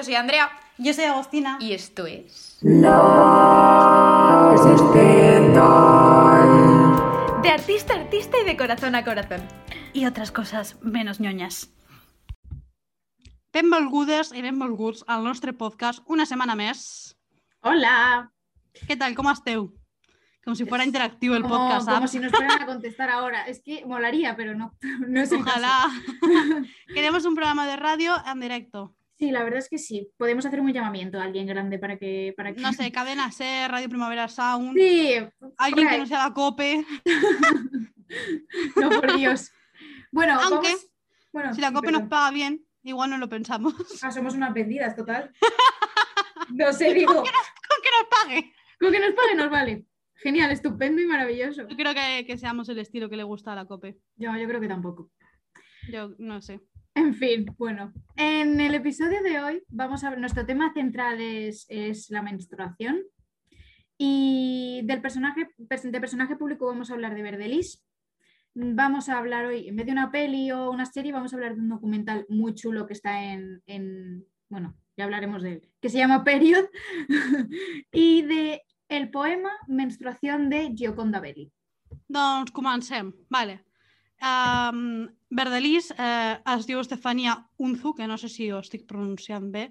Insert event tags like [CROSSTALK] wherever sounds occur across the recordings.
Yo soy Andrea. Yo soy Agostina. Y esto es. Las Stental. De artista a artista y de corazón a corazón. Y otras coses menos ñoñas. Benvolgudes i benvolguts al nostre podcast una setmana més. Hola. Què tal, com esteu? Como si fuera interactivo el podcast, como si nos fueran a contestar ahora. Es que molaría, pero no. No es. Ojalá. [LAUGHS] Queremos un programa de radio en directo. Sí, la verdad es que sí. Podemos hacer un llamamiento a alguien grande para que. Para que... No sé, Cadena Ser, Radio Primavera Sound, Sí. alguien que no sea la COPE. [LAUGHS] No, por Dios. Bueno, Aunque, vamos- bueno, Si la COPE nos paga bien, igual no lo pensamos. Ah, somos unas vendidas, total. [LAUGHS] No sé, digo. Con que nos pague. Con que nos pague nos vale. Genial, estupendo y maravilloso. Yo creo que, que seamos el estilo que le gusta a la COPE. Yo, yo creo que tampoco. Yo no sé. En fin, bueno, en el episodio de hoy vamos a nuestro tema central es, la menstruación y del personaje, pers- de personaje público vamos a hablar de Verdelis. Vamos a hablar hoy, en vez de una peli o una serie, vamos a hablar de un documental muy chulo que está en, en- bueno, ya hablaremos de él, que se llama Period, [LAUGHS] y de el poema Menstruación de Gioconda Belli. Doncs comencem. Vale. Um, Verdelis eh, es diu Estefania Unzu, que no sé si ho estic pronunciant bé.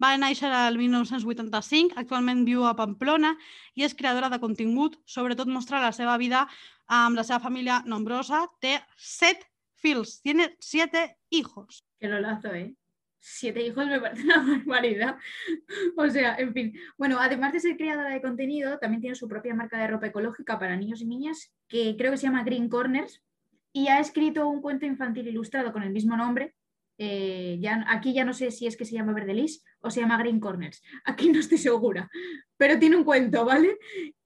Va néixer el 1985, actualment viu a Pamplona i és creadora de contingut, sobretot mostra la seva vida amb la seva família nombrosa. Té set fills, tiene siete hijos. Que lo lazo, ¿eh? Siete hijos me parece una barbaridad. [LAUGHS] O sea, en fin. Bueno, además de ser creadora de contenido, también tiene su propia marca de ropa ecológica para niños y niñas, que creo que se llama Green Corners, y ha escrito un cuento infantil ilustrado con el mismo nombre. Eh, ya, aquí ya no sé si es que se llama Verdelis o se llama Green Corners. [LAUGHS] Aquí no estoy segura, pero tiene un cuento, ¿vale?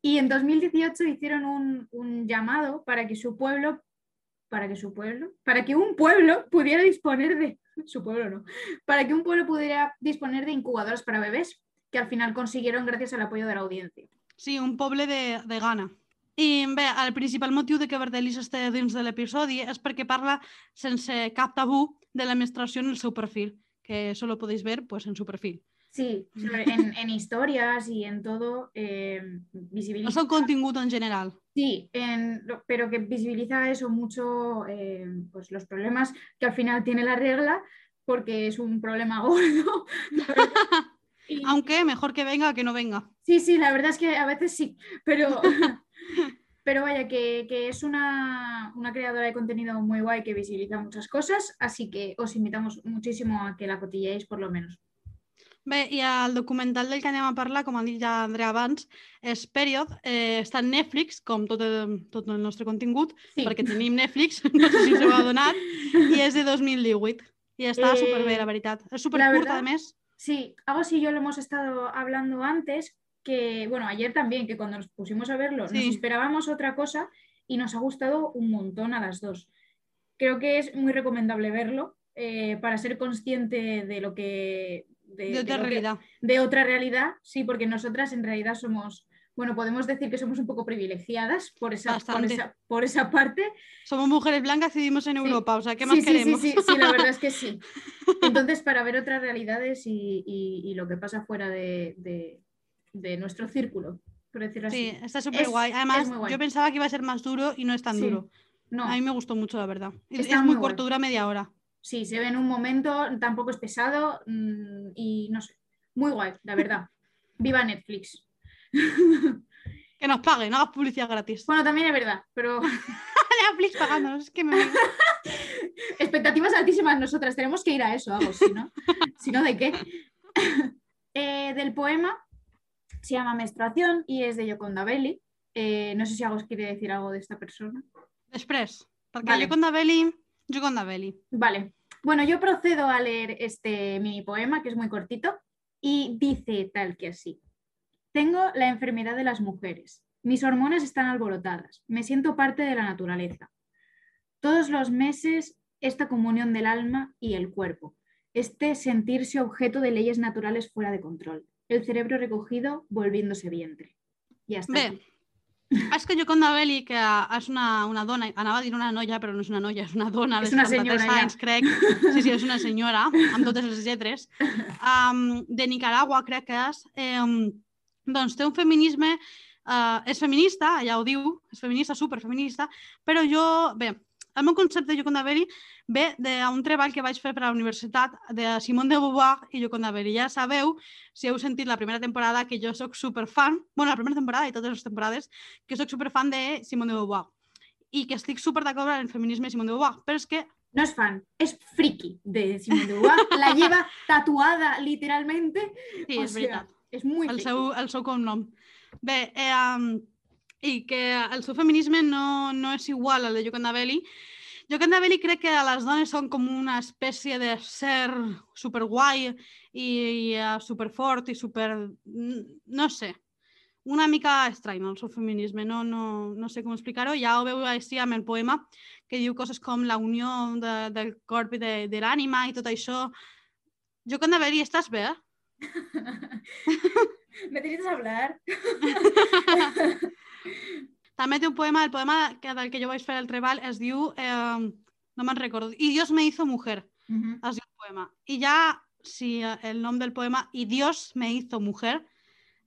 Y en 2018 hicieron un, llamado para que su pueblo, para que su pueblo, para que un pueblo pudiera disponer de, [LAUGHS] su pueblo no, para que un pueblo pudiera disponer de incubadoras para bebés, que al final consiguieron gracias al apoyo de la audiencia. Sí, un poble de, de Ghana. I bé, el principal motiu de que Verdelis esté dins de l'episodi és perquè parla sense cap tabú de la menstruació en el seu perfil, que eso lo podéis ver pues, en su perfil. Sí, en, en historias y en todo eh, visibiliza. el contingut en general. Sí, en pero que visibiliza eso mucho, eh, pues los problemas que al final tiene la regla, porque es un problema [LAUGHS] gordo. [LAUGHS] Y- Aunque mejor que venga que no venga. Sí, sí, la verdad es que a veces sí, pero, [LAUGHS] pero vaya, que, que es una, una creadora de contenido muy guay que visibiliza muchas cosas, así que os invitamos muchísimo a que la cotilleéis por lo menos. Bé, i el documental del que anem a parlar, com ha dit ja Andrea abans, és Period, eh, està en Netflix, com tot el, tot el nostre contingut, Sí. perquè tenim Netflix, [LAUGHS] no sé si us ho ha donat, i és de 2018. I està Eh, superbé, la veritat. És la supercurt, verdad- a més. Sí, Agos y yo lo hemos estado hablando antes, que bueno, ayer también, que cuando nos pusimos a verlo, nos esperábamos otra cosa y nos ha gustado un montón a las dos. Creo que es muy recomendable verlo eh, para ser consciente de lo que... De, De de otra que- realidad. de otra realidad, sí, porque nosotras en realidad somos, bueno, podemos decir que somos un poco privilegiadas por esa, por esa, por esa parte. Somos mujeres blancas y vivimos en Europa, o sea, ¿qué más sí, queremos? Sí, sí, sí, la verdad es que sí. [LAUGHS] Entonces, para ver otras realidades y, y- y lo que pasa fuera de, de- de nuestro círculo, por decirlo Sí, así. está súper guay. Además, guay. yo pensaba que iba a ser más duro y no es tan Sí. duro. No, A mí me gustó mucho, la verdad. Es, Está es muy muy corto, dura media hora. sí, se ve en un momento, tampoco es pesado mm, y no sé, muy guay, la verdad. [LAUGHS] Viva Netflix. [LAUGHS] Que nos paguen, no hagas publicidad gratis. Bueno, también es verdad, pero [LAUGHS] Netflix pagándonos, es que me... expectativas altísimas nosotras. Tenemos que ir a eso, algo, si no, si no, ¿de qué? Eh, del poema se llama Menstruación y es de Gioconda Belli. Eh, no sé si Agos quiere decir algo de esta persona. Després, perquè Vale. jo con Dabeli, jo con Dabeli. Vale. Bueno, yo procedo a leer este mini poema, que es muy cortito, y dice tal que así. Tengo la enfermedad de las mujeres. Mis hormonas están alborotadas. Me siento parte de la naturaleza. Todos los meses, esta comunión del alma y el cuerpo. Este sentirse objeto de leyes naturales fuera de control. El cerebro recogido volviéndose vientre. Y hasta Bé, aquí. És que Joconda Belli, que és una, una dona, anava a dir una noia, però no és una noia, és una dona de És una 73 senyora, ja. anys, crec. Sí, sí, és una senyora, amb totes les lletres. Um, de Nicaragua, crec que és. Um, doncs té un feminisme... Uh, és feminista, ja ho diu, és feminista, superfeminista, però jo... Bé, el meu concepte de Joconda Belli ve d'un treball que vaig fer per a la universitat de Simone de Beauvoir i Joconda Belli. Ja sabeu, si heu sentit la primera temporada, que jo sóc superfan, bueno, la primera temporada i totes les temporades, que sóc superfan de Simone de Beauvoir i que estic super d'acord amb el feminisme de Simone de Beauvoir, però és que No es fan, es friki de Simone de Beauvoir. La lleva tatuada literalmente. sí, O és sea, veritat. Es muy el friki. seu, el seu cognom. Bé, eh, um, i que el seu feminisme no, no és igual al de Joconda Belli. Crec que les dones són com una espècie de ser superguai i, i uh, superfort i super... no sé, una mica estrany el seu feminisme, no, no, no sé com explicar-ho. Ja ho veu així amb el poema, que diu coses com la unió de, del corp i de, de l'ànima i tot això. Joconda Belli, estàs bé? [LAUGHS] ¿Necesitas hablar? [LAUGHS] [LAUGHS] També té un poema, el poema que, del que jo vaig fer el treball es diu, eh, no me'n recordo, I Dios me hizo mujer, Ujú. es diu el poema. I ja, si eh, el nom del poema, I Dios me hizo mujer,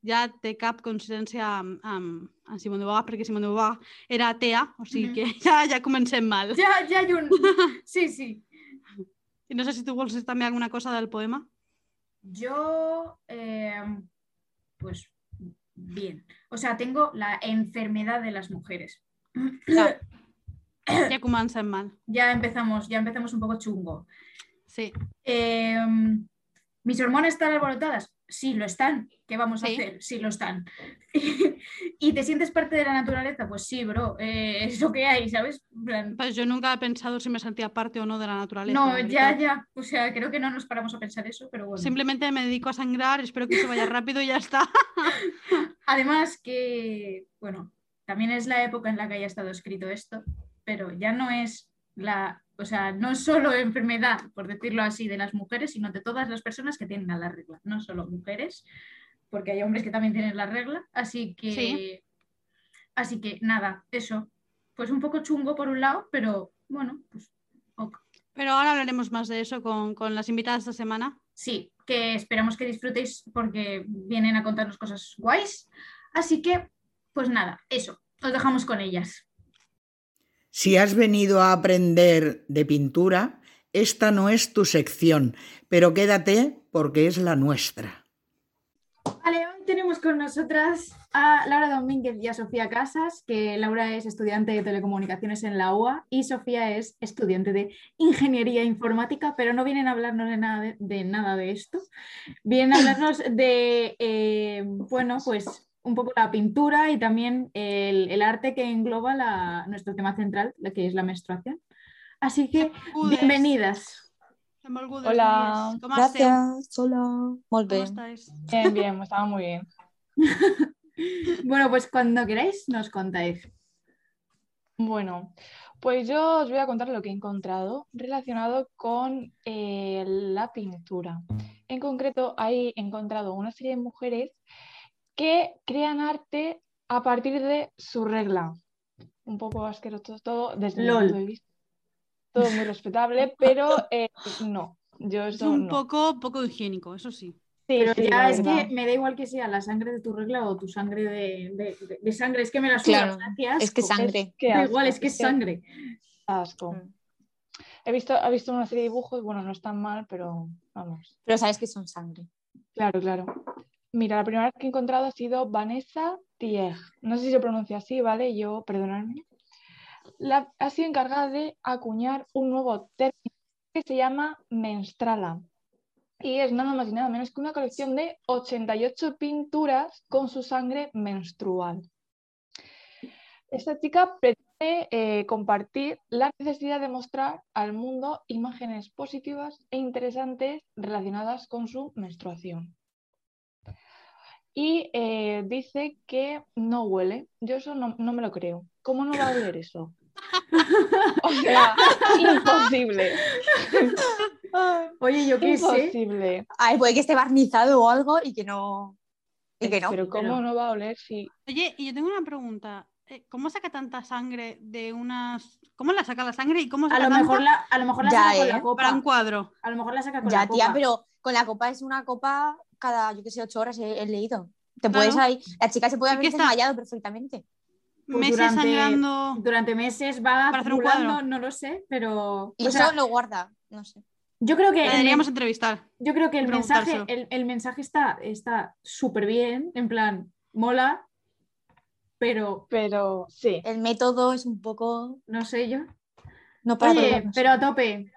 ja té cap coincidència amb, amb, amb Simone de Beauvoir, perquè Simone de Beauvoir era atea, o sigui Mhm. que [LAUGHS] ja, ja comencem mal. Ya, ya hay un... [LAUGHS] Sí, sí. I no sé si tu vols dir també alguna cosa del poema. Yo, eh, pues bien. O sea, tengo la enfermedad de las mujeres. [COUGHS] Comencem mal. Ya empezamos, ya empezamos un poco chungo. Sí. Eh, ¿Mis hormonas están alborotadas? Sí, lo están. ¿Qué vamos a Sí. hacer? Sí, lo están. [LAUGHS] ¿Y te sientes parte de la naturaleza? Pues sí, bro. eh, es lo que hay, ¿sabes? Plan, Pues yo nunca he pensado si me sentía parte o no de la naturaleza. no, ya, ya. O sea, creo que no nos paramos a pensar eso, pero bueno. Simplemente me dedico a sangrar, espero que se vaya [LAUGHS] rápido y ya está. [LAUGHS] Además que, bueno, también es la época en la que haya estado escrito esto, pero ya no es la, o sea, no solo enfermedad, por decirlo así, de las mujeres, sino de todas las personas que tienen la regla, no solo mujeres, porque hay hombres que también tienen la regla, así que, Sí. así que nada, eso, pues un poco chungo por un lado, pero bueno, pues ok. Pero ahora hablaremos más de eso con, con las invitadas esta semana. sí, que esperamos que disfrutéis porque vienen a contarnos cosas guays. Así que, pues nada, eso, os dejamos con ellas. Si has venido a aprender de pintura, esta no es tu sección, pero quédate porque es la nuestra. Vale, hoy tenemos con nosotras a Laura Domínguez y a Sofía Casas, que Laura es estudiante de telecomunicaciones en la UA y Sofía es estudiante de ingeniería informática, pero no vienen a hablarnos de nada de, nada de esto. Vienen a hablarnos de, eh, bueno, pues un poco la pintura y también el, el arte que engloba la- nuestro tema central, la que es la menstruación. Así que, bienvenidas. Hola? Gràcies, hola. Com estáis? Bien, bien, estaba muy bien. [LAUGHS] Bueno, pues cuando queráis nos contáis. Bueno, pues yo os voy a contar lo que he encontrado relacionado con eh, la pintura. En concreto, he encontrado una serie de mujeres que crean arte a partir de su regla. Un poco asqueroso todo desde Lol. mi punto de vista. Todo muy respetable, [LAUGHS] pero eh, no. Yo Es un no. poco, poco higiénico, eso sí. Sí, Pero sí, ya es verdad. que me da igual que sea la sangre de tu regla o tu sangre de, de- de- de sangre, es que me la suda, Claro. Es que sangre. Da asco, igual, es que es sangre. asco. Mm. He visto, he visto una serie de dibujos, bueno, no están mal, pero vamos. Pero sabes que son sangre. Claro, claro. Mira, la primera que he encontrado ha sido Vanessa Tieg. No sé si se pronuncia así, ¿vale? Yo, perdonadme. Ha sido encargada de acuñar un nuevo término que se llama menstrala. Y es nada más y nada menos que una colección de 88 pinturas con su sangre menstrual. Esta chica pretende eh, compartir la necesidad de mostrar al mundo imágenes positivas e interesantes relacionadas con su menstruación. Y eh, dice que no huele. Yo eso no, no me lo creo. ¿Cómo no va a oler eso? [LAUGHS] O sea, imposible. Oye, yo qué sé. Imposible. Ay, puede que esté barnizado o algo y que no. Y que no. Pero ¿cómo pero- no va a oler si Oye, y yo tengo una pregunta. Eh, ¿Cómo saca tanta sangre de unas... ¿Cómo la saca la sangre y cómo A saca lo tanta mejor la, a lo mejor la Ya, saca con ¿eh? la copa. para un cuadro? A lo mejor la saca con Ya, la tía, copa. pero con la copa es una copa cada, yo qué sé, ocho horas he, he leído. Te Claro. puedes ahí, la chica se puede ¿Y haber desmayado perfectamente. Pues Meses durante-. Durante meses va Para hacer un cuadro. no lo sé, pero. Y o eso sea, lo guarda, no sé. yo creo que La el, deberíamos entrevistar. yo creo que el mensaje, el, el mensaje está está súper bien, en plan, mola, pero Pero sí. El método es un poco. no sé yo. No para Oye, pero a tope.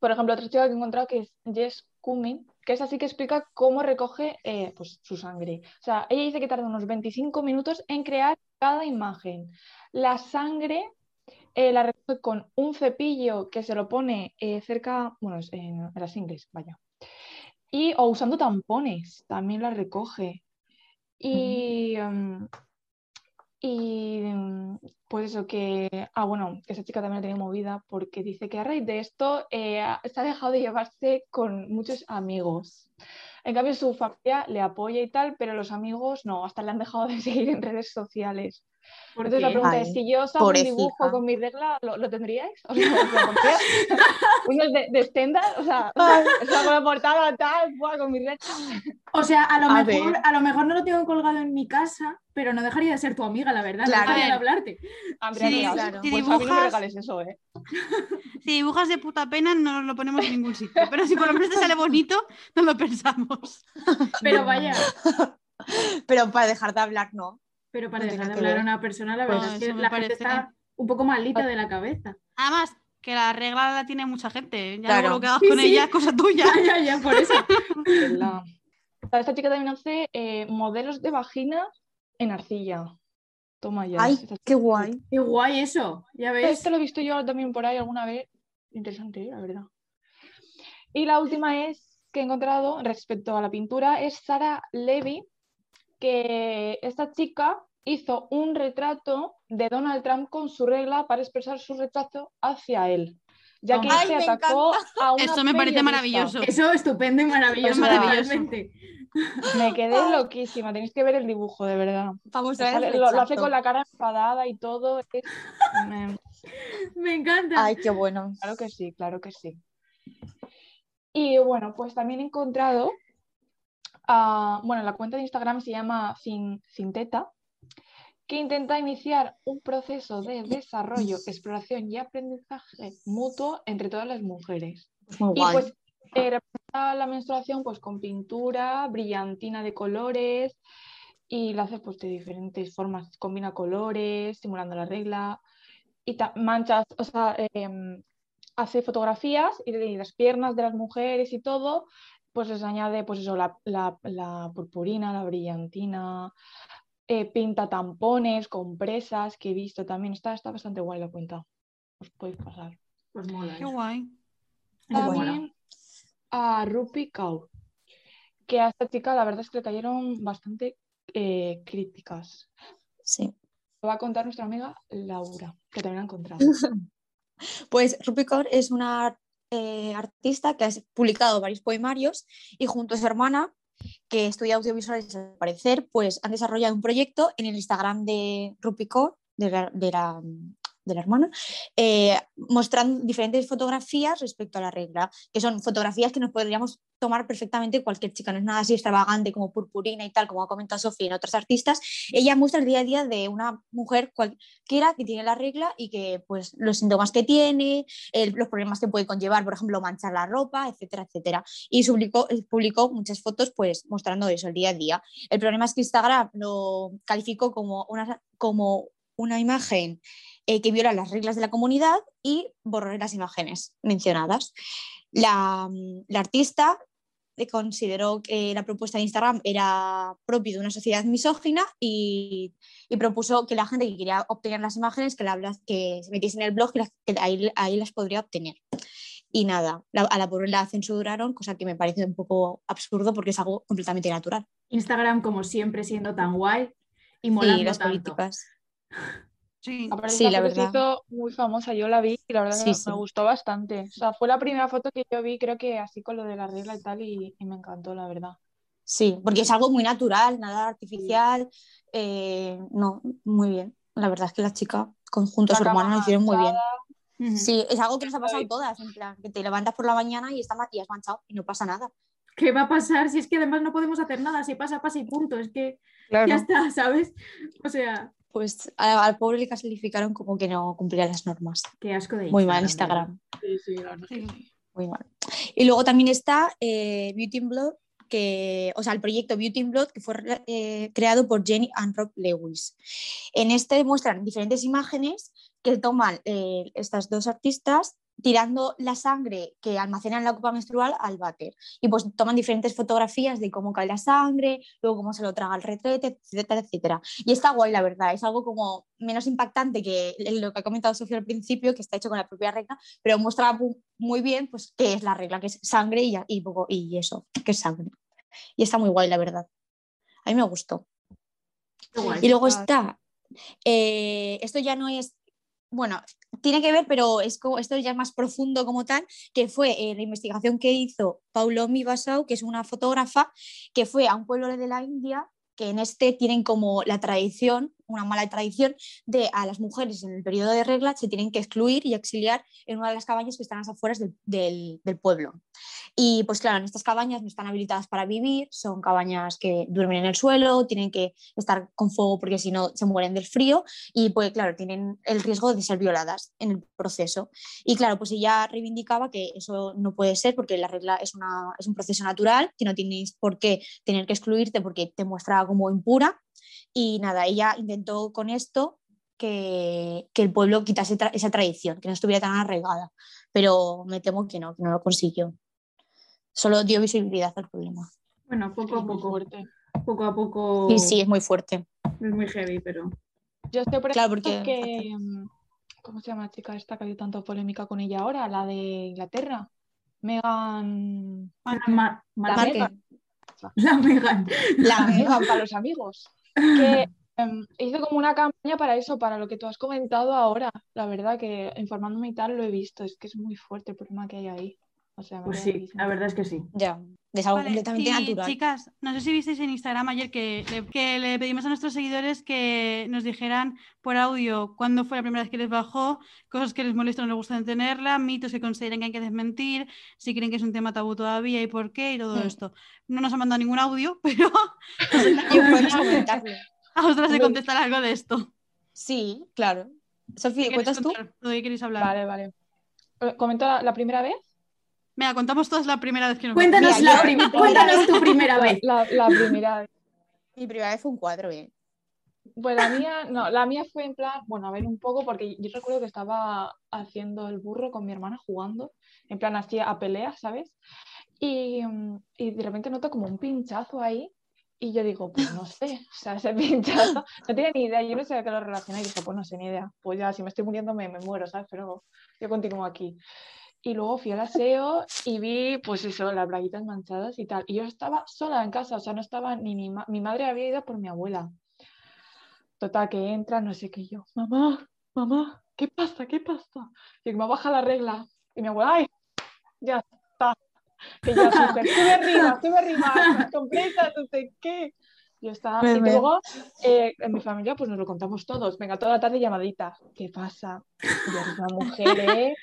Por ejemplo, otra chica que he encontrado que es Jess Cumming, que es así que explica cómo recoge eh, pues, su sangre. O sea, ella dice que tarda unos 25 minutos en crear cada imagen. La sangre eh, la recoge con un cepillo que se lo pone eh, cerca, bueno, en, las ingles, vaya. Y, o usando tampones, también la recoge. Y, y em, pues eso, que, ah, bueno, esa chica también la tenía movida porque dice que a raíz de esto eh, se ha dejado de llevarse con muchos amigos. En cambio, su familia le apoya y tal, pero los amigos no, hasta le han dejado de [LAUGHS] seguir en redes sociales. ¿Por Entonces la pregunta es, si yo os hago un dibujo con mi regla, ¿lo, lo tendríais? O sea. [LAUGHS] Unos de, de o sea, [LAUGHS] o sea, con la portada tal, con mi regla. O sea, a lo, A mejor, ver. a lo mejor no lo tengo colgado en mi casa, pero no dejaría de ser tu amiga, la verdad. Claro. No dejaría de hablarte. Andrea Sí, Díaz, claro. Si pues a mí no me dibujas- regales eso, ¿eh? [LAUGHS] Si dibujas de puta pena, no lo ponemos en ningún sitio. Pero si por lo menos te sale bonito, no lo pensamos. Pero vaya, Pero para dejar de hablar, no. Pero para No dejar de que hablar a una persona, la Pues verdad es que eso me la gente parece- está un poco malita de la cabeza. Además, que la regla la tiene mucha gente. Ya Claro. lo que hagas Sí, con sí. ella es cosa tuya. [LAUGHS] Ya, ya, ya, por eso. [LAUGHS] La- Esta chica también hace eh, modelos de vagina en arcilla. Toma ya. Ay, qué guay. Qué guay eso, ya ves. Esto lo he visto yo también por ahí alguna vez. Interesante, ¿eh? la verdad. Y la última es que he encontrado respecto a la pintura es Sara Levy, que esta chica hizo un retrato de Donald Trump con su regla para expresar su rechazo hacia él, ya que Ay, se me atacó a una Esto me parece periodista. maravilloso. Eso estupendo y maravilloso. Me quedé loquísima, tenéis que ver el dibujo, de verdad. Vamos a ver. Lo, lo hace con la cara enfadada y todo. me- Me encanta. Ay, qué bueno. Claro que sí, claro que sí. Y bueno, pues también he encontrado, ah, bueno, la cuenta de Instagram se llama Cin- Cinteta, que intenta iniciar un proceso de desarrollo, exploración y aprendizaje mutuo entre todas las mujeres. Muy Y guay. pues eh, representa la menstruación pues con pintura, brillantina de colores y la hace pues de diferentes formas, combina colores, simulando la regla y manchas, o sea, em, hace fotografías y de las piernas de las mujeres y todo, pues les añade pues eso, la, la- la purpurina, la brillantina, eh, pinta tampones, compresas que he visto también, está, está bastante guay la cuenta, os podéis pasar. Pues mola. Qué guay. También a Rupi Kaur, que a esta chica la verdad es que le cayeron bastante eh, críticas. Sí. Lo va a contar nuestra amiga Laura, que también la ha encontrado. [LAUGHS] Pues Rupi Kaur es una eh, artista que ha publicado varios poemarios y junto a su hermana, que estudia audiovisuales al parecer, pues han desarrollado un proyecto en el Instagram de Rupi Kaur, de la, de la, de la hermana, eh, mostrando diferentes fotografías respecto a la regla, que son fotografías que nos podríamos tomar perfectamente cualquier chica, no es nada así extravagante como purpurina y tal, como ha comentado Sofía en otras artistas. Ella muestra el día a día de una mujer cualquiera que tiene la regla y que pues los síntomas que tiene, el- los problemas que puede conllevar, por ejemplo, manchar la ropa, etcétera, etcétera. Y publicó, eh, publicó muchas fotos pues mostrando eso el día a día. El problema es que Instagram lo calificó como una, como una imagen eh, que viola las reglas de la comunidad y borró las imágenes mencionadas. La, mm, la artista eh, consideró que la propuesta de Instagram era propio de una sociedad misógina y, y propuso que la gente que quería obtener las imágenes que, la, que se metiese en el blog y las- que ahí, ahí las podría obtener. Y nada, la- a la pobre la censuraron, cosa que me parece un poco absurdo porque es algo completamente natural. Instagram, como siempre, siendo tan guay y Sí, molando las tanto. políticas. [LAUGHS] Sí. Sí, la foto se verdad. hizo muy famosa, yo la vi y la verdad que Sí, me- sí. me gustó bastante. O sea, fue la primera foto que yo vi, creo que así con lo de la regla y tal, y, y me encantó, la verdad. Sí, porque es algo muy natural, nada artificial. eh, no, muy bien. La verdad es que la chica, conjunto a su La cama hermana, lo hicieron muy bien. Sí, es algo que nos ha pasado a Ay. todas, en plan, que te levantas por la mañana y, está, ma- y has manchado y no pasa nada. ¿Qué va a pasar si es que además no podemos hacer nada? Si pasa, pasa y punto. Es que Claro. ya está, ¿sabes? O sea, Pues al pobre le clasificaron como que no cumplía las normas. qué asco de Muy mal ¿verdad? Instagram. Sí, sí, la verdad Sí. que sí. Muy mal. Y luego también está eh, Beauty in Blood, que, o sea, el proyecto Beauty in Blood, que fue eh, creado por Jenny and Rob Lewis. En este muestran diferentes imágenes que toman eh, estas dos artistas tirando la sangre que almacenan en la copa menstrual al váter. Y pues toman diferentes fotografías de cómo cae la sangre, luego cómo se lo traga el retrete, etcétera, etcétera. Y está guay, la verdad. Es algo como menos impactante que lo que ha comentado Sofía al principio, que está hecho con la propia regla, pero muestra mu- muy bien pues qué es la regla, que es sangre y, y, poco, y eso, que es sangre. Y está muy guay, la verdad. A mí me gustó. Guay. Y luego está, eh, esto ya no es, bueno, tiene que ver, pero es como, esto ya más profundo como tal, que fue eh, la investigación que hizo Paulomi Basau, que es una fotógrafa, que fue a un pueblo de la India, que en este tienen como la tradición, una mala tradición, de a las mujeres en el periodo de regla se tienen que excluir y exiliar en una de las cabañas que están a las afueras del, pueblo. Y pues claro, en estas cabañas no están habilitadas para vivir, son cabañas que duermen en el suelo, tienen que estar con fuego porque si no se mueren del frío y pues claro, tienen el riesgo de ser violadas en el proceso. Y claro, pues ella reivindicaba que eso no puede ser porque la regla es, una, es un proceso natural, que no tienes por qué tener que excluirte porque te muestra como impura. Y nada, ella intentó con esto que, que el pueblo quitase tra- esa tradición, que no estuviera tan arraigada, pero me temo que no, que no lo consiguió. Solo dio visibilidad al problema. Bueno, poco a poco. fuerte. Poco a poco. Y sí, es muy fuerte. Es muy heavy, pero. Yo estoy por Claro, ejemplo, porque- que. mm, ¿Cómo se llama la chica esta que hay tanta polémica con ella ahora? La de Inglaterra. Megan. La, Ma- Ma- La Marque. Megan. la Megan. La Megan para los amigos. [LAUGHS] Que em, hizo como una campaña para eso, para lo que tú has comentado ahora. La verdad que informándome y tal lo he visto. Es que es muy fuerte el problema que hay ahí. O sea, Pues sí, la verdad es que sí. Ya, es algo Vale, completamente natural. Chicas, no sé si visteis en Instagram ayer que le, que le pedimos a nuestros seguidores que nos dijeran por audio cuándo fue la primera vez que les bajó, cosas que les molestan o no les gustan tenerla, mitos que consideren que hay que desmentir, si creen que es un tema tabú todavía y por qué y todo Mm. esto. No nos han mandado ningún audio, [LAUGHS] pero [LAUGHS] Y podemos comentarlo. [LAUGHS] a vosotras de contestar algo de esto. Sí, claro. Sofía, ¿Qué queréis ¿cuentas tú? contar? ¿De qué queréis hablar? Vale, vale. Eh, ¿Comento la, la primera vez? Venga, contamos todas la primera vez que nos Cuéntanos, Mira, la prim- cuéntanos tu primera vez. la- la primera vez. Mi primera vez fue un cuadro, ¿eh? Pues la mía, no, la mía fue en plan, bueno, a ver un poco, porque yo recuerdo que estaba haciendo el burro con mi hermana jugando, en plan así a pelea, ¿sabes? Y, y de repente noto como un pinchazo ahí, y yo digo, pues no sé, [LAUGHS] o sea, ese pinchazo, no tenía ni idea, yo no sé a qué lo relacioné, y dije, pues no sé, ni idea, pues ya, si me estoy muriendo me, me muero, ¿sabes? Pero yo continúo aquí. Y luego fui al aseo y vi, pues eso, las braguitas manchadas y tal. Y yo estaba sola en casa, o sea, no estaba ni mi, ma- mi madre había ido por mi abuela. Total, que entra, no sé qué yo, mamá, mamá, ¿qué pasa? ¿Qué pasa? Y me baja la regla. Y mi abuela, ay, ya. Que ya súper, sube [LAUGHS] arriba, sube arriba, completa, no sé qué. Yo estaba, y Bebé. luego eh, en mi familia pues nos lo contamos todos. Venga, toda la tarde llamadita. ¿Qué pasa? Y eres una mujer, ¿eh?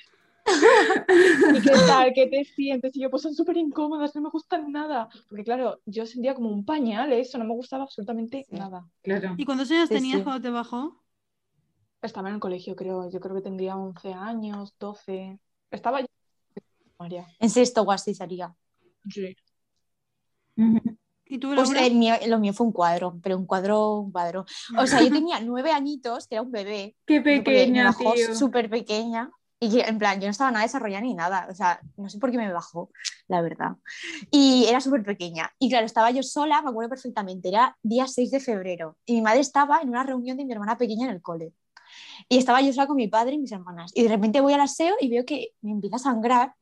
¿Y qué tal? ¿Qué te sientes? Y yo, pues son súper incómodas, no me gustan nada. Porque claro, yo sentía como un pañal eso, no me gustaba absolutamente Sí. nada. Claro. ¿Y cuántos años tenías sí. cuando te bajó? Estaba en el colegio, creo. Yo creo que tendría 11 años, 12. Estaba yo primaria. En sexto o así sería. Sí. ¿Y tú, Pues el mío- lo mío fue un cuadro, pero un cuadro, un cuadro. O sea, yo [LAUGHS] tenía nueve añitos, que era un bebé, Qué pequeña, súper pequeña. Y en plan, yo no estaba nada desarrollada ni nada. O sea, no sé por qué me bajó, la verdad. Y era súper pequeña. Y claro, estaba yo sola, me acuerdo perfectamente. Era día 6 de febrero. Y mi madre estaba en una reunión de mi hermana pequeña en el cole. Y estaba yo sola con mi padre y mis hermanas. Y de repente voy al aseo y veo que me empieza a sangrar.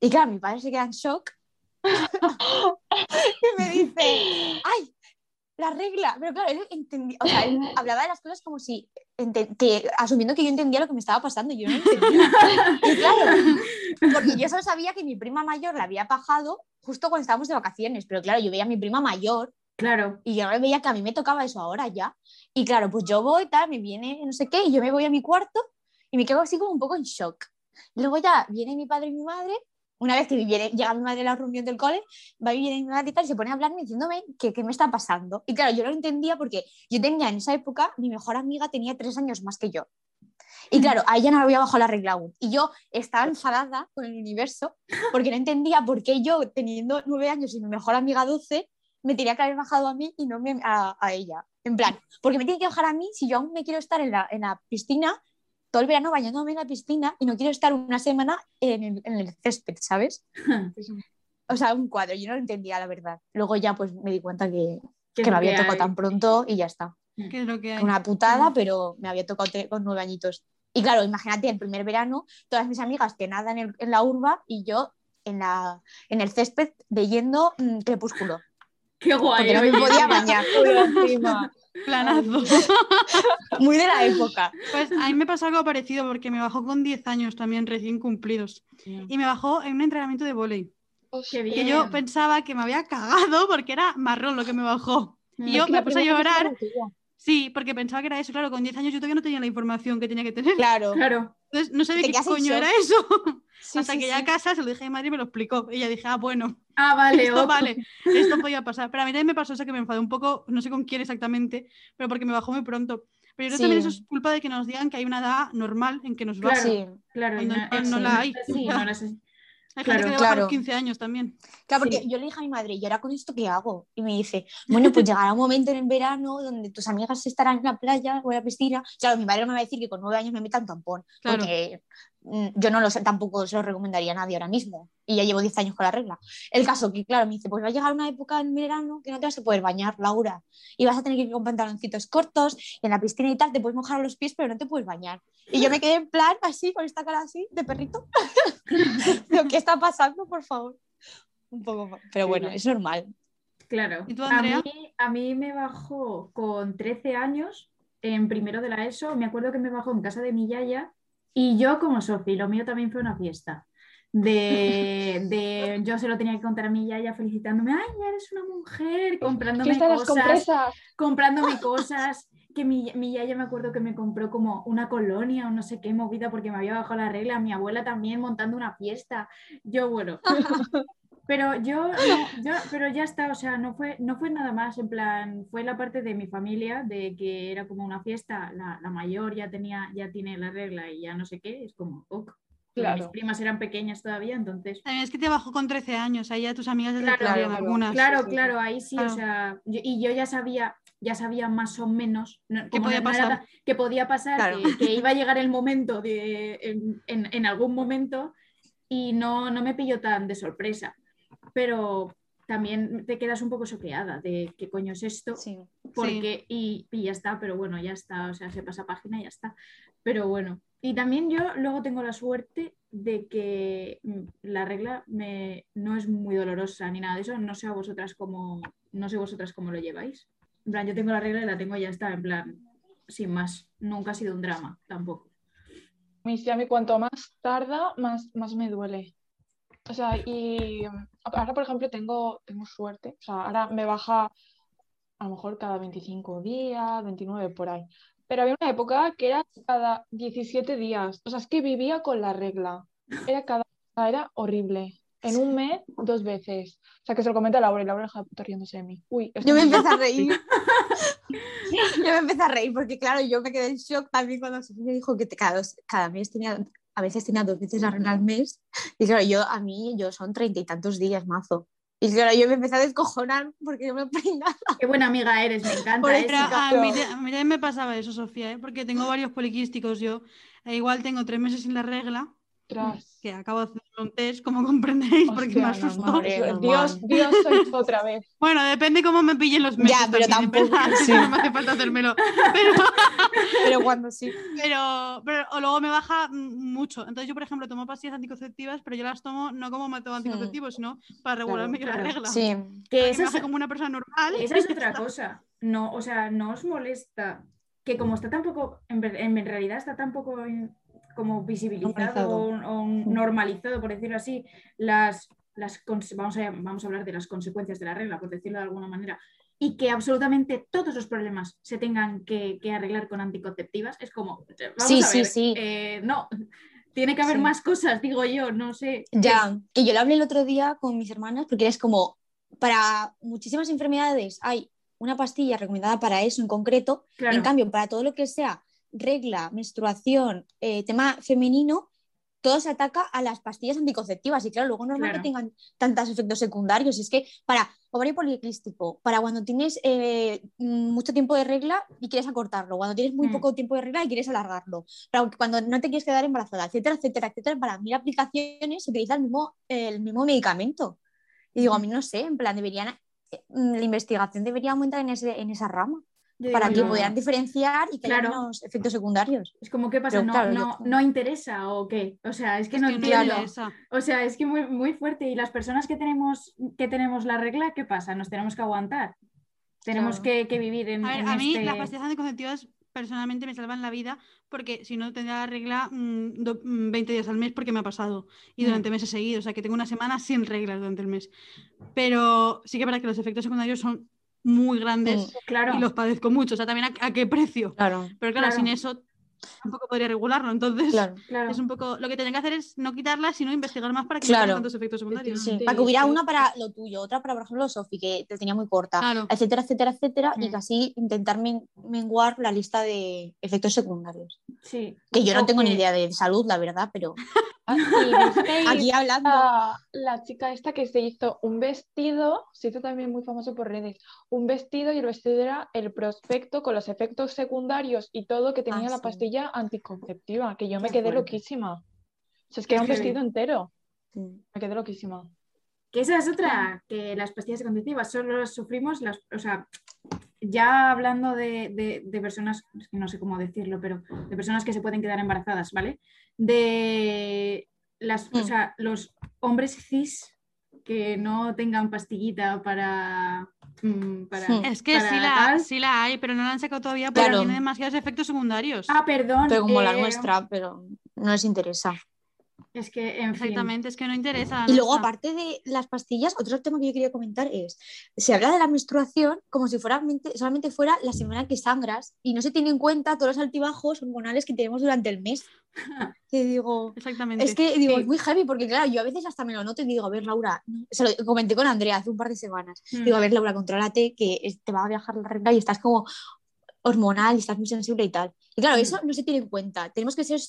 Y claro, mi padre se queda en shock. [LAUGHS] y me dice, ¡ay! la regla. Pero claro, él entendía, o sea, él hablaba de las cosas como si, que, asumiendo que yo entendía lo que me estaba pasando, yo no entendía. Y claro, porque yo solo sabía que mi prima mayor la había pajado justo cuando estábamos de vacaciones, pero claro, yo veía a mi prima mayor Claro. y yo veía que a mí me tocaba eso ahora ya. Y claro, pues yo voy, tal, me viene no sé qué, y yo me voy a mi cuarto y me quedo así como un poco en shock. Luego ya viene mi padre y mi madre, una vez que viene, llega mi madre a la reunión del cole, va y viene mi madre y tal, y se pone a hablarme diciéndome que qué me está pasando. Y claro, yo no lo entendía porque yo tenía en esa época, mi mejor amiga tenía tres años más que yo. Y claro, a ella no le había bajado la regla aún. Y yo estaba enfadada con el universo porque no entendía por qué yo, teniendo nueve años y mi mejor amiga doce, me tenía que haber bajado a mí y no me- a, a ella. En plan, porque me tiene que bajar a mí si yo aún me quiero estar en la, en la piscina todo el verano bañándome en la piscina y no quiero estar una semana en el, en el césped, ¿sabes? [LAUGHS] O sea, un cuadro, yo no lo entendía, la verdad. Luego ya pues me di cuenta que, ¿Qué es que me había que tocado hay? tan pronto y ya está. ¿Qué es lo que hay? Una putada, pero me había tocado con nueve añitos. Y claro, imagínate, el primer verano, todas mis amigas que nadan en, en la urba y yo en, la, en el césped leyendo mm, Crepúsculo, Qué guay. porque no me oye. podía [LAUGHS] bañar. Planazo. [LAUGHS] Muy de la época. Pues a mí me pasó algo parecido porque me bajó con 10 años también recién cumplidos. Y me bajó en un entrenamiento de volei. Bien. Que yo pensaba que me había cagado porque era marrón lo que me bajó. Y yo me puse a llorar. Sí, porque pensaba que era eso. Claro, con 10 años yo todavía no tenía la información que tenía que tener. Claro. Claro. Entonces no sabía qué coño era eso. Sí, Hasta sí, que ya sí. a casa se lo dije a mi madre y me lo explicó. Y ella dije, ah, bueno, Ah, vale. esto ok. vale, esto podía pasar. Pero a mí también me pasó eso que me enfadé un poco, no sé con quién exactamente, pero porque me bajó muy pronto. Pero yo creo que también eso es culpa de que nos digan que hay una edad normal en que nos Claro. baja. Sí. Claro, Cuando no, no sí, la hay. Sí, no la sé. Hay Claro, gente que a claro. los 15 años también. Claro, porque Sí. yo le dije a mi madre, ¿y ahora con esto qué hago? Y me dice, bueno, pues [LAUGHS] llegará un momento en el verano donde tus amigas estarán en la playa o en la piscina. Claro, mi madre no me va a decir que con nueve años me metan tampón, Claro. porque yo no lo sé, tampoco se lo recomendaría a nadie ahora mismo. Y ya llevo 10 años con la regla. El caso que, claro, me dice, pues va a llegar una época en verano que no te vas a poder bañar, Laura. Y vas a tener que ir con pantaloncitos cortos y en la piscina y tal, te puedes mojar los pies, pero no te puedes bañar. Y yo me quedé en plan así, con esta cara así, de perrito. [LAUGHS] Pero, ¿qué está pasando, por favor? Un poco, pero bueno, es normal. Claro. ¿Y tú, a, Andrea? mí, a mí me bajó con 13 años, en primero de la ESO. Me acuerdo que me bajó en casa de mi yaya y yo como Sofi, lo mío también fue una fiesta. De, [LAUGHS] de- yo se lo tenía que contar a mi yaya felicitándome, ay, ya eres una mujer, comprándome cosas, comprándome [LAUGHS] cosas, que mi, mi yaya me acuerdo que me compró como una colonia o no sé qué movida porque me había bajado la regla, mi abuela también montando una fiesta, yo bueno, [LAUGHS] pero yo, no, yo- pero ya está, o sea, no fue, no fue nada más, en plan, fue la parte de mi familia, de que era como una fiesta, la, la mayor ya tenía, ya tiene la regla y ya no sé qué, es como, ok. Porque Mis Claro. primas eran pequeñas todavía, entonces También es que te bajó con 13 años, ahí ya tus amigas desde Claro, habían claro. algunas. Claro, sí, sí. claro, ahí sí, Claro. o sea, yo- y yo ya sabía, ya sabía más o menos no- ¿Qué podía no- pasar? ta- que podía pasar, Claro. que, que iba a llegar el momento de, en, en- en algún momento y no, no me pilló tan de sorpresa. Pero también te quedas un poco choqueada de qué coño es esto, Sí. porque, y, y ya está, pero bueno, ya está, o sea, se pasa página y ya está. Pero bueno, y también yo luego tengo la suerte de que mm, la regla me, no es muy dolorosa ni nada de eso, no sé a vosotras cómo, no sé vosotras cómo lo lleváis. En plan, yo tengo la regla y la tengo y ya está, en plan, sin más, nunca ha sido un drama tampoco. Sí, a mí cuanto más tarda, más, más me duele. O sea, y ahora, por ejemplo, tengo, tengo suerte. O sea, ahora me baja a lo mejor cada 25 días, 29 por ahí. Pero había una época que era cada 17 días. O sea, es que vivía con la regla. Era cada, era horrible. En un mes, dos veces. O sea, que se lo comenta Laura y Laura está riéndose de mí. Uy, Yo me empecé a reír. [LAUGHS] yo me empecé a reír porque, claro, yo me quedé en shock también cuando Sofía me dijo que cada, dos- cada mes tenía, a veces tenía dos veces la regla al mes. Y claro, yo a mí, yo son treinta y tantos días, mazo. Y claro, yo me empecé a descojonar porque no me peinaba. Qué buena amiga eres, me encanta. ¿eh? Sí, a mí, a mí también me pasaba eso, Sofía, ¿eh? porque tengo varios poliquísticos yo. E igual tengo tres meses sin la regla, Ostras. que acabo de hacer un test, como comprenderéis, porque me Hostia, asustó. Dios, Dios sois [LAUGHS] otra vez. Bueno, depende cómo me pillen los meses. Ya, pero también, tampoco, [LAUGHS] sí. No me hace falta hacérmelo. Pero, [LAUGHS] Pero cuando sí. pero, pero o luego me baja mucho. Entonces yo, por ejemplo, tomo pastillas anticonceptivas, pero yo las tomo no como método anticonceptivo, sino para regularme yo la claro. regla. Sí. que esa me es, como una persona normal. esa es otra cosa. no, o sea, no os molesta que como está tan poco, en, realidad está tan poco como visibilizado o, o normalizado, por decirlo así, las, las vamos, a, vamos a hablar de las consecuencias de la regla, por decirlo de alguna manera, y que absolutamente todos los problemas se tengan que, que arreglar con anticonceptivas, es como, vamos Sí, a sí, ver, sí. eh, no, tiene que haber Sí. más cosas, digo yo, no sé. Ya, que yo lo hablé el otro día con mis hermanas porque es como, para muchísimas enfermedades hay una pastilla recomendada para eso en concreto, Claro. en cambio, para todo lo que sea regla, menstruación, eh, tema femenino, todo se ataca a las pastillas anticonceptivas y claro, luego no es Claro. que tengan tantos efectos secundarios. Es que para ovario poliquístico, para cuando tienes eh, mm, mucho tiempo de regla y quieres acortarlo, cuando tienes muy Mm. poco tiempo de regla y quieres alargarlo, para cuando no te quieres quedar embarazada, etcétera, etcétera, etcétera, para mil aplicaciones se utiliza el mismo, el mismo medicamento. Y digo, a mí no sé, en plan, deberían, eh, mm, la investigación debería aumentar en, ese, en esa rama Yo para que yo, pudieran diferenciar y que haya Claro. menos efectos secundarios. Es como, ¿qué pasa? Pero ¿No, claro, no, yo- no interesa o qué? O sea, es que Es no que entiendo. interesa. O sea, es que muy, muy fuerte. Y las personas que tenemos, que tenemos la regla, ¿qué pasa? Nos tenemos que aguantar. Tenemos Claro. que, que vivir en, A ver, en a mí este- las pastillas anticonceptivas personalmente me salvan la vida porque si no tendría la regla mm, do- mm, 20 días al mes porque me ha pasado y Mm. durante meses seguidos, o sea que tengo una semana sin reglas durante el mes. Pero sí que para que los efectos secundarios son muy grandes Claro, y los padezco mucho, o sea también a, a qué precio. Claro, Pero claro, Claro. sin eso tampoco podría regularlo, entonces claro. [LAUGHS] claro. es un poco lo que tendrían que hacer es no quitarla, sino investigar más para que no Claro. tenga tantos efectos secundarios. Sí, para que hubiera una para lo tuyo, otra para, por ejemplo, Sofi, que te tenía muy corta, Claro. etcétera, etcétera, etcétera, y Mm. que así intentar men- menguar la lista de efectos secundarios. Sí. Que yo no tengo ni idea de salud, la verdad, pero [LAUGHS] y aquí hablando. la, la chica esta que se hizo un vestido, se hizo también muy famoso por redes, un vestido y el vestido era el prospecto con los efectos secundarios y todo que tenía Ah, la sí. pastilla anticonceptiva, que yo me Qué quedé fuerte. loquísima. O sea, es que era un vestido entero, Sí. me quedé loquísima. Que esa es otra, que las pastillas anticonceptivas solo las sufrimos, las, o sea, ya hablando de, de- de personas, no sé cómo decirlo, pero de personas que se pueden quedar embarazadas, ¿vale? De las, o Mm. sea, los hombres cis que no tengan pastillita para... mm, para, Mm. Es que para sí la, sí la hay, pero no la han sacado todavía porque Claro. tiene demasiados efectos secundarios. Ah, perdón. Pero como la eh, nuestra, pero no les interesa. Es que, en fin. Exactamente, es que no interesa. Y luego, aparte de las pastillas, otro tema que yo quería comentar es, se habla de la menstruación como si fuera, mente- solamente fuera la semana que sangras y no se tiene en cuenta todos los altibajos hormonales que tenemos durante el mes. [LAUGHS] Que digo, Exactamente. es que digo, Sí. es muy heavy porque claro, yo a veces hasta me lo noto y digo, a ver, Laura, se lo comenté con Andrea hace un par de semanas. Mm. Digo, a ver, Laura, contrólate que te va a viajar la regla y estás como hormonal y estás muy sensible y tal. Y claro, Mm. eso no se tiene en cuenta. Tenemos que ser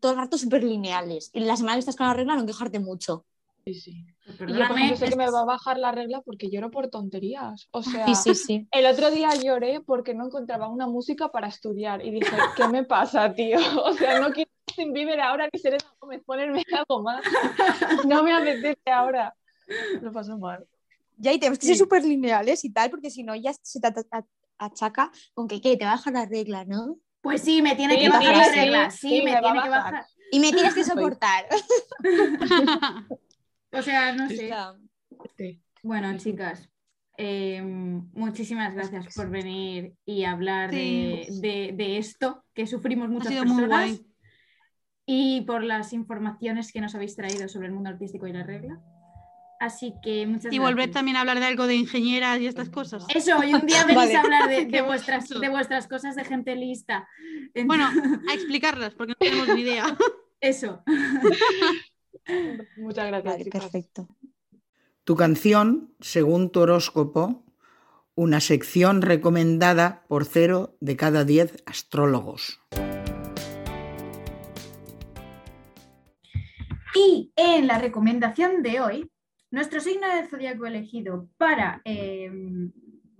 todo el rato súper lineales. Y la semana que estás con la regla no quejarte mucho. Sí, sí. Yo, por ejemplo, sé que me va a bajar la regla porque lloro por tonterías. O sea, Sí, sí, sí. el otro día lloré porque no encontraba una música para estudiar y dije, ¿qué me pasa, tío? [LAUGHS] O sea, no quiero sin Bieber ahora ni Selena Gómez, ponerme algo más. No me apetece ahora. Lo paso mal. Ya, y tenemos que ser súper lineales y tal, porque si no ya se te achaca con que ¿qué? te va a bajar la regla, ¿no? Pues sí, me tiene Sí, que sí, bajar la sí, regla. Sí, sí, me, tiene que bajar. bajar. Y me tienes que [LAUGHS] soportar. [LAUGHS] O sea, no sé. Bueno, chicas, eh, muchísimas gracias por venir y hablar de, Sí. de- de esto que sufrimos ha muchas personas guay. y por las informaciones que nos habéis traído sobre el mundo artístico y la regla. Así que muchas Y volver gracias. también a hablar de algo de ingenieras y estas cosas. Eso, y un día [LAUGHS] venís Vale. a hablar de, [LAUGHS] vuestras, de vuestras cosas de gente lista. Bueno, a explicarlas, porque no tenemos ni idea. [LAUGHS] eso. Muchas gracias, vale, perfecto. Tu canción, según tu horóscopo, una sección recomendada por cero de cada diez astrólogos. Y en la recomendación de hoy, nuestro signo del zodiaco elegido para eh,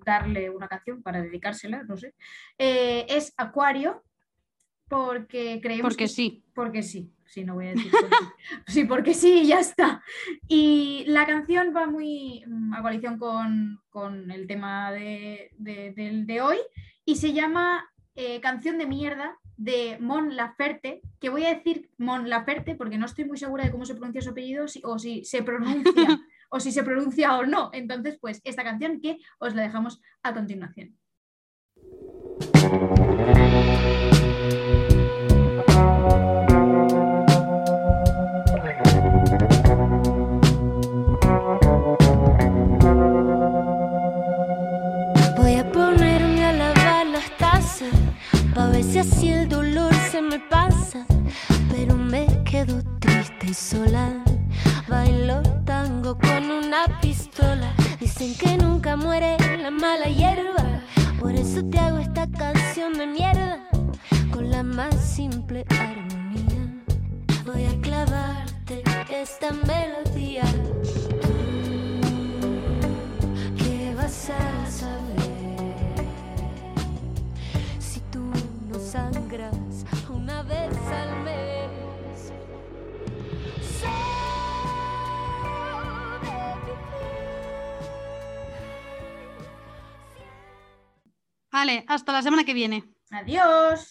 darle una canción, para dedicársela, no sé, eh, es Acuario, porque creemos Porque que sí. Porque sí, sí, no voy a decir por qué. Sí, porque sí, y ya está. Y la canción va muy mm, a coalición con, con el tema de, de hoy y se llama eh, Canción de Mierda de Mon Laferte, que voy a decir Mon Laferte porque no estoy muy segura de cómo se pronuncia su apellido si- o si se pronuncia [LAUGHS] o si se pronuncia o no. Entonces, pues esta canción que os la dejamos a continuación. La semana que viene. Adiós.